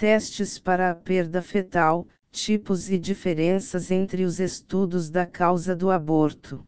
testes para a perda fetal, tipos e diferenças entre os estudos da causa do aborto.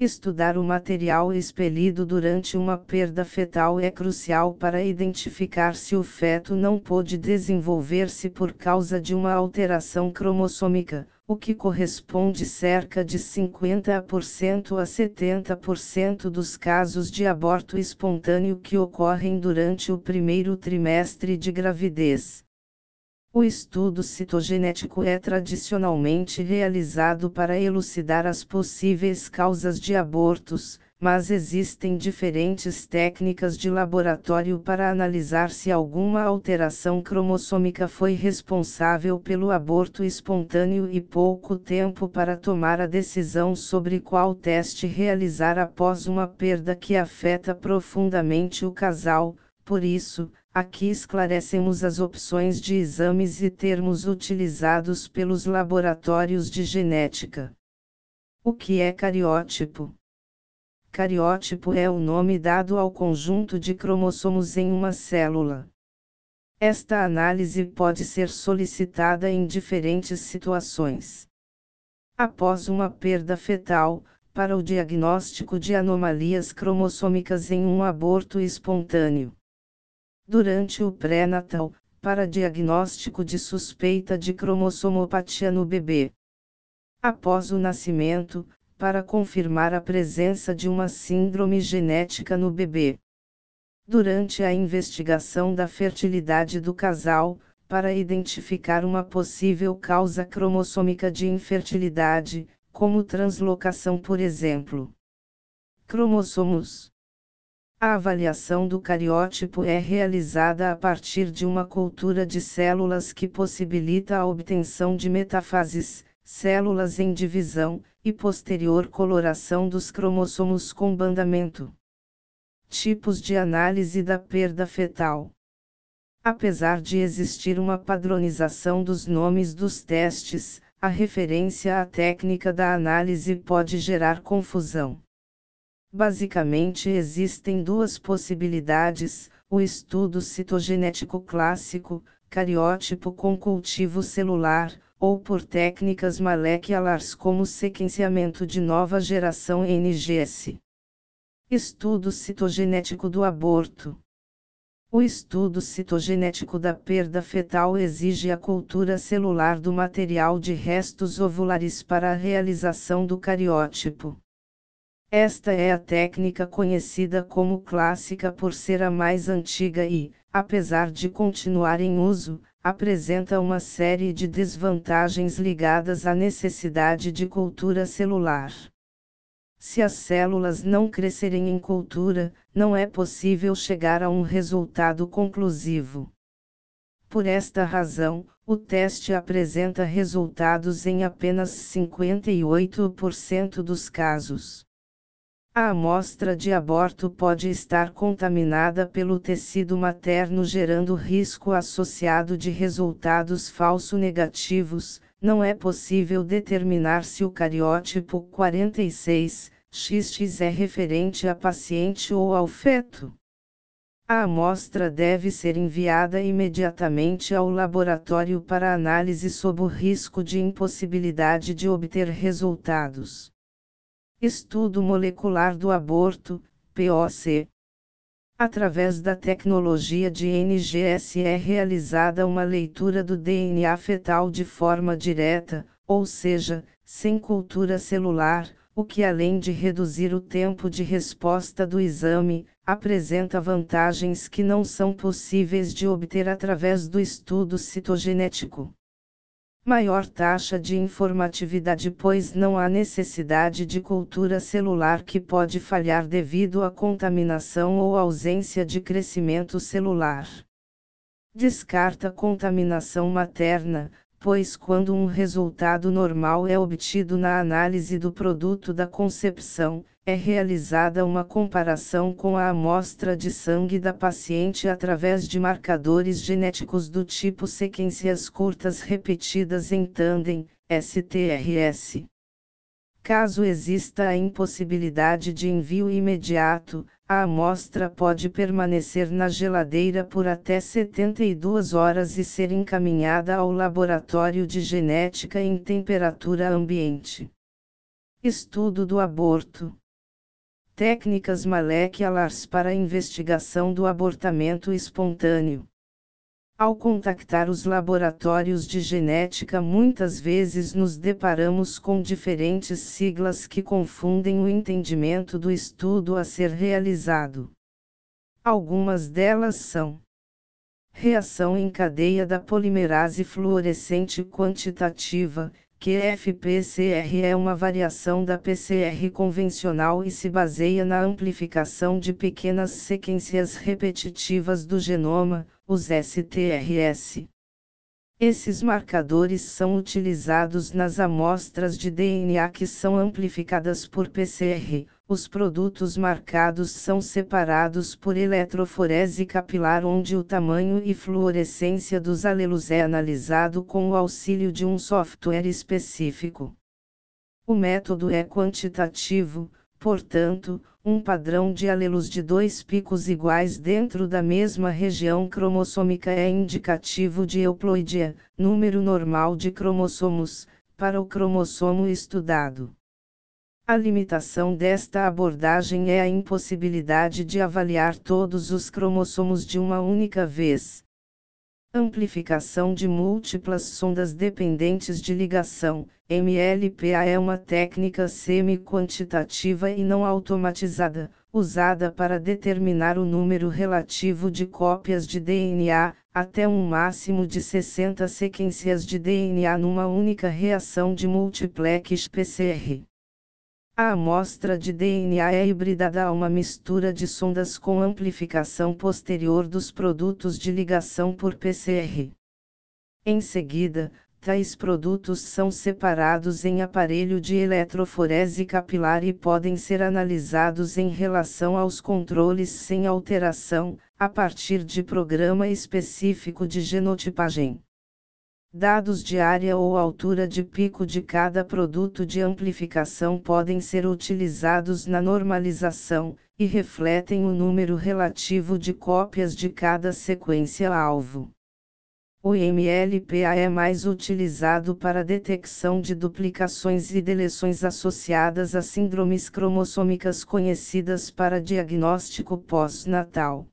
Estudar o material expelido durante uma perda fetal é crucial para identificar se o feto não pôde desenvolver-se por causa de uma alteração cromossômica, o que corresponde cerca de 50% a 70% dos casos de aborto espontâneo que ocorrem durante o primeiro trimestre de gravidez. O estudo citogenético é tradicionalmente realizado para elucidar as possíveis causas de abortos, mas existem diferentes técnicas de laboratório para analisar se alguma alteração cromossômica foi responsável pelo aborto espontâneo e pouco tempo para tomar a decisão sobre qual teste realizar após uma perda que afeta profundamente o casal. Por isso, Aqui esclarecemos as opções de exames e termos utilizados pelos laboratórios de genética. O que é cariótipo? Cariótipo é o nome dado ao conjunto de cromossomos em uma célula. Esta análise pode ser solicitada em diferentes situações. Após uma perda fetal, para o diagnóstico de anomalias cromossômicas em um aborto espontâneo durante o pré-natal, para diagnóstico de suspeita de cromossomopatia no bebê. Após o nascimento, para confirmar a presença de uma síndrome genética no bebê. Durante a investigação da fertilidade do casal, para identificar uma possível causa cromossômica de infertilidade, como translocação, por exemplo. Cromossomos a avaliação do cariótipo é realizada a partir de uma cultura de células que possibilita a obtenção de metafases, células em divisão, e posterior coloração dos cromossomos com bandamento. Tipos de análise da perda fetal. Apesar de existir uma padronização dos nomes dos testes, a referência à técnica da análise pode gerar confusão. Basicamente existem duas possibilidades: o estudo citogenético clássico, cariótipo com cultivo celular, ou por técnicas moleculares como sequenciamento de nova geração NGS. Estudo citogenético do aborto. O estudo citogenético da perda fetal exige a cultura celular do material de restos ovulares para a realização do cariótipo. Esta é a técnica conhecida como clássica por ser a mais antiga e, apesar de continuar em uso, apresenta uma série de desvantagens ligadas à necessidade de cultura celular. Se as células não crescerem em cultura, não é possível chegar a um resultado conclusivo. Por esta razão, o teste apresenta resultados em apenas 58% dos casos. A amostra de aborto pode estar contaminada pelo tecido materno, gerando risco associado de resultados falso negativos. Não é possível determinar se o cariótipo 46 XX é referente a paciente ou ao feto. A amostra deve ser enviada imediatamente ao laboratório para análise sob o risco de impossibilidade de obter resultados. Estudo Molecular do Aborto, POC. Através da tecnologia de NGS é realizada uma leitura do DNA fetal de forma direta, ou seja, sem cultura celular, o que além de reduzir o tempo de resposta do exame, apresenta vantagens que não são possíveis de obter através do estudo citogenético maior taxa de informatividade, pois não há necessidade de cultura celular que pode falhar devido à contaminação ou ausência de crescimento celular. Descarta contaminação materna, pois quando um resultado normal é obtido na análise do produto da concepção, é realizada uma comparação com a amostra de sangue da paciente através de marcadores genéticos do tipo sequências curtas repetidas em tandem, STRS. Caso exista a impossibilidade de envio imediato, a amostra pode permanecer na geladeira por até 72 horas e ser encaminhada ao laboratório de genética em temperatura ambiente. Estudo do aborto. Técnicas moleculares para a investigação do abortamento espontâneo. Ao contactar os laboratórios de genética, muitas vezes nos deparamos com diferentes siglas que confundem o entendimento do estudo a ser realizado. Algumas delas são: reação em cadeia da polimerase fluorescente quantitativa, que FPCR é uma variação da PCR convencional e se baseia na amplificação de pequenas sequências repetitivas do genoma, os STRS. Esses marcadores são utilizados nas amostras de DNA que são amplificadas por PCR. Os produtos marcados são separados por eletroforese capilar, onde o tamanho e fluorescência dos alelos é analisado com o auxílio de um software específico. O método é quantitativo, portanto, um padrão de alelos de dois picos iguais dentro da mesma região cromossômica é indicativo de euploidia, número normal de cromossomos, para o cromossomo estudado. A limitação desta abordagem é a impossibilidade de avaliar todos os cromossomos de uma única vez. Amplificação de múltiplas sondas dependentes de ligação, MLPA é uma técnica semi-quantitativa e não automatizada, usada para determinar o número relativo de cópias de DNA, até um máximo de 60 sequências de DNA numa única reação de multiplex PCR. A amostra de DNA é hibridada a uma mistura de sondas com amplificação posterior dos produtos de ligação por PCR. Em seguida, tais produtos são separados em aparelho de eletroforese capilar e podem ser analisados em relação aos controles sem alteração, a partir de programa específico de genotipagem. Dados de área ou altura de pico de cada produto de amplificação podem ser utilizados na normalização, e refletem o número relativo de cópias de cada sequência-alvo. O MLPA é mais utilizado para detecção de duplicações e deleções associadas a síndromes cromossômicas conhecidas para diagnóstico pós-natal.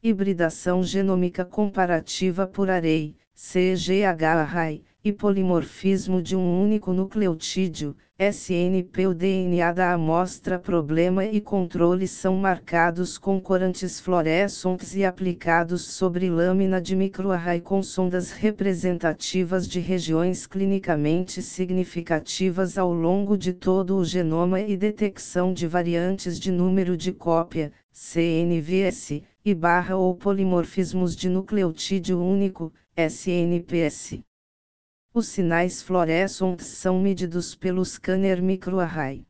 Hibridação genômica comparativa por array CGH-array, e polimorfismo de um único nucleotídeo, SNP. O DNA da amostra problema e controle são marcados com corantes fluorescentes e aplicados sobre lâmina de microarray com sondas representativas de regiões clinicamente significativas ao longo de todo o genoma e detecção de variantes de número de cópia, CNVS, e barra ou polimorfismos de nucleotídeo único, SNPS. Os sinais fluorescentes são medidos pelo scanner microarray.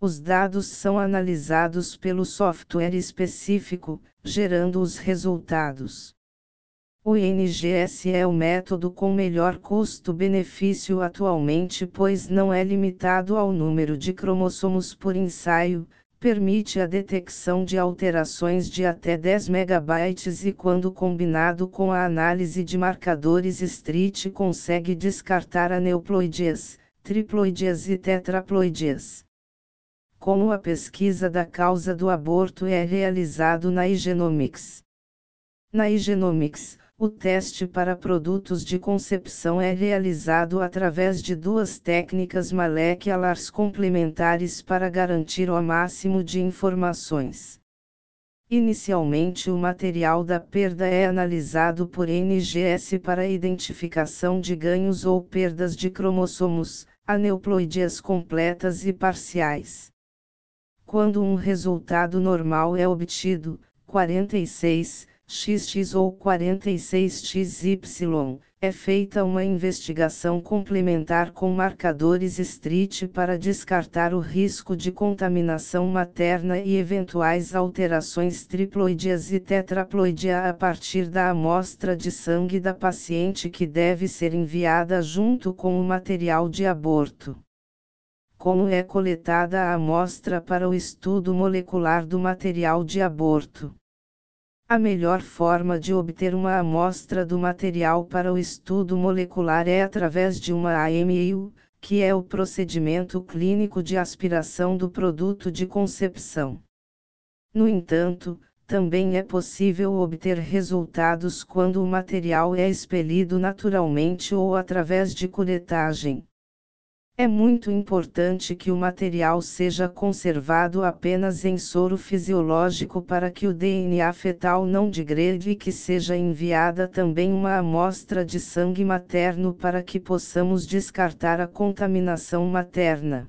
Os dados são analisados pelo software específico, gerando os resultados. O NGS é o método com melhor custo-benefício atualmente, pois não é limitado ao número de cromossomos por ensaio, permite a detecção de alterações de até 10 megabytes e quando combinado com a análise de marcadores street consegue descartar aneuploidias, triploidias e tetraploidias. Como a pesquisa da causa do aborto é realizado na Igenomics. Na Igenomics, o teste para produtos de concepção é realizado através de duas técnicas moleculares complementares para garantir o máximo de informações. Inicialmente, o material da perda é analisado por NGS para identificação de ganhos ou perdas de cromossomos, aneuploidias completas e parciais. Quando um resultado normal é obtido, 46, XX ou 46XY, é feita uma investigação complementar com marcadores street para descartar o risco de contaminação materna e eventuais alterações triploidias e tetraploidia a partir da amostra de sangue da paciente que deve ser enviada junto com o material de aborto. como é coletada a amostra para o estudo molecular do material de aborto. A melhor forma de obter uma amostra do material para o estudo molecular é através de uma AMIU, que é o procedimento clínico de aspiração do produto de concepção. No entanto, também é possível obter resultados quando o material é expelido naturalmente ou através de curetagem. É muito importante que o material seja conservado apenas em soro fisiológico para que o DNA fetal não digrede e que seja enviada também uma amostra de sangue materno para que possamos descartar a contaminação materna.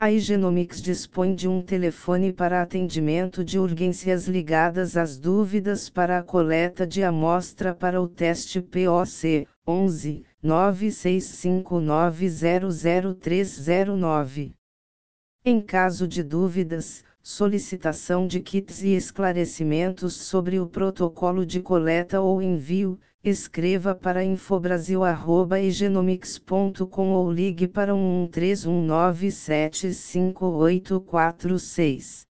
A Igenomics dispõe de um telefone para atendimento de urgências ligadas às dúvidas para a coleta de amostra para o teste POC 11 965900309. Em caso de dúvidas, solicitação de kits e esclarecimentos sobre o protocolo de coleta ou envio, escreva para infobrasil@egenomics.com ou ligue para 11319758846.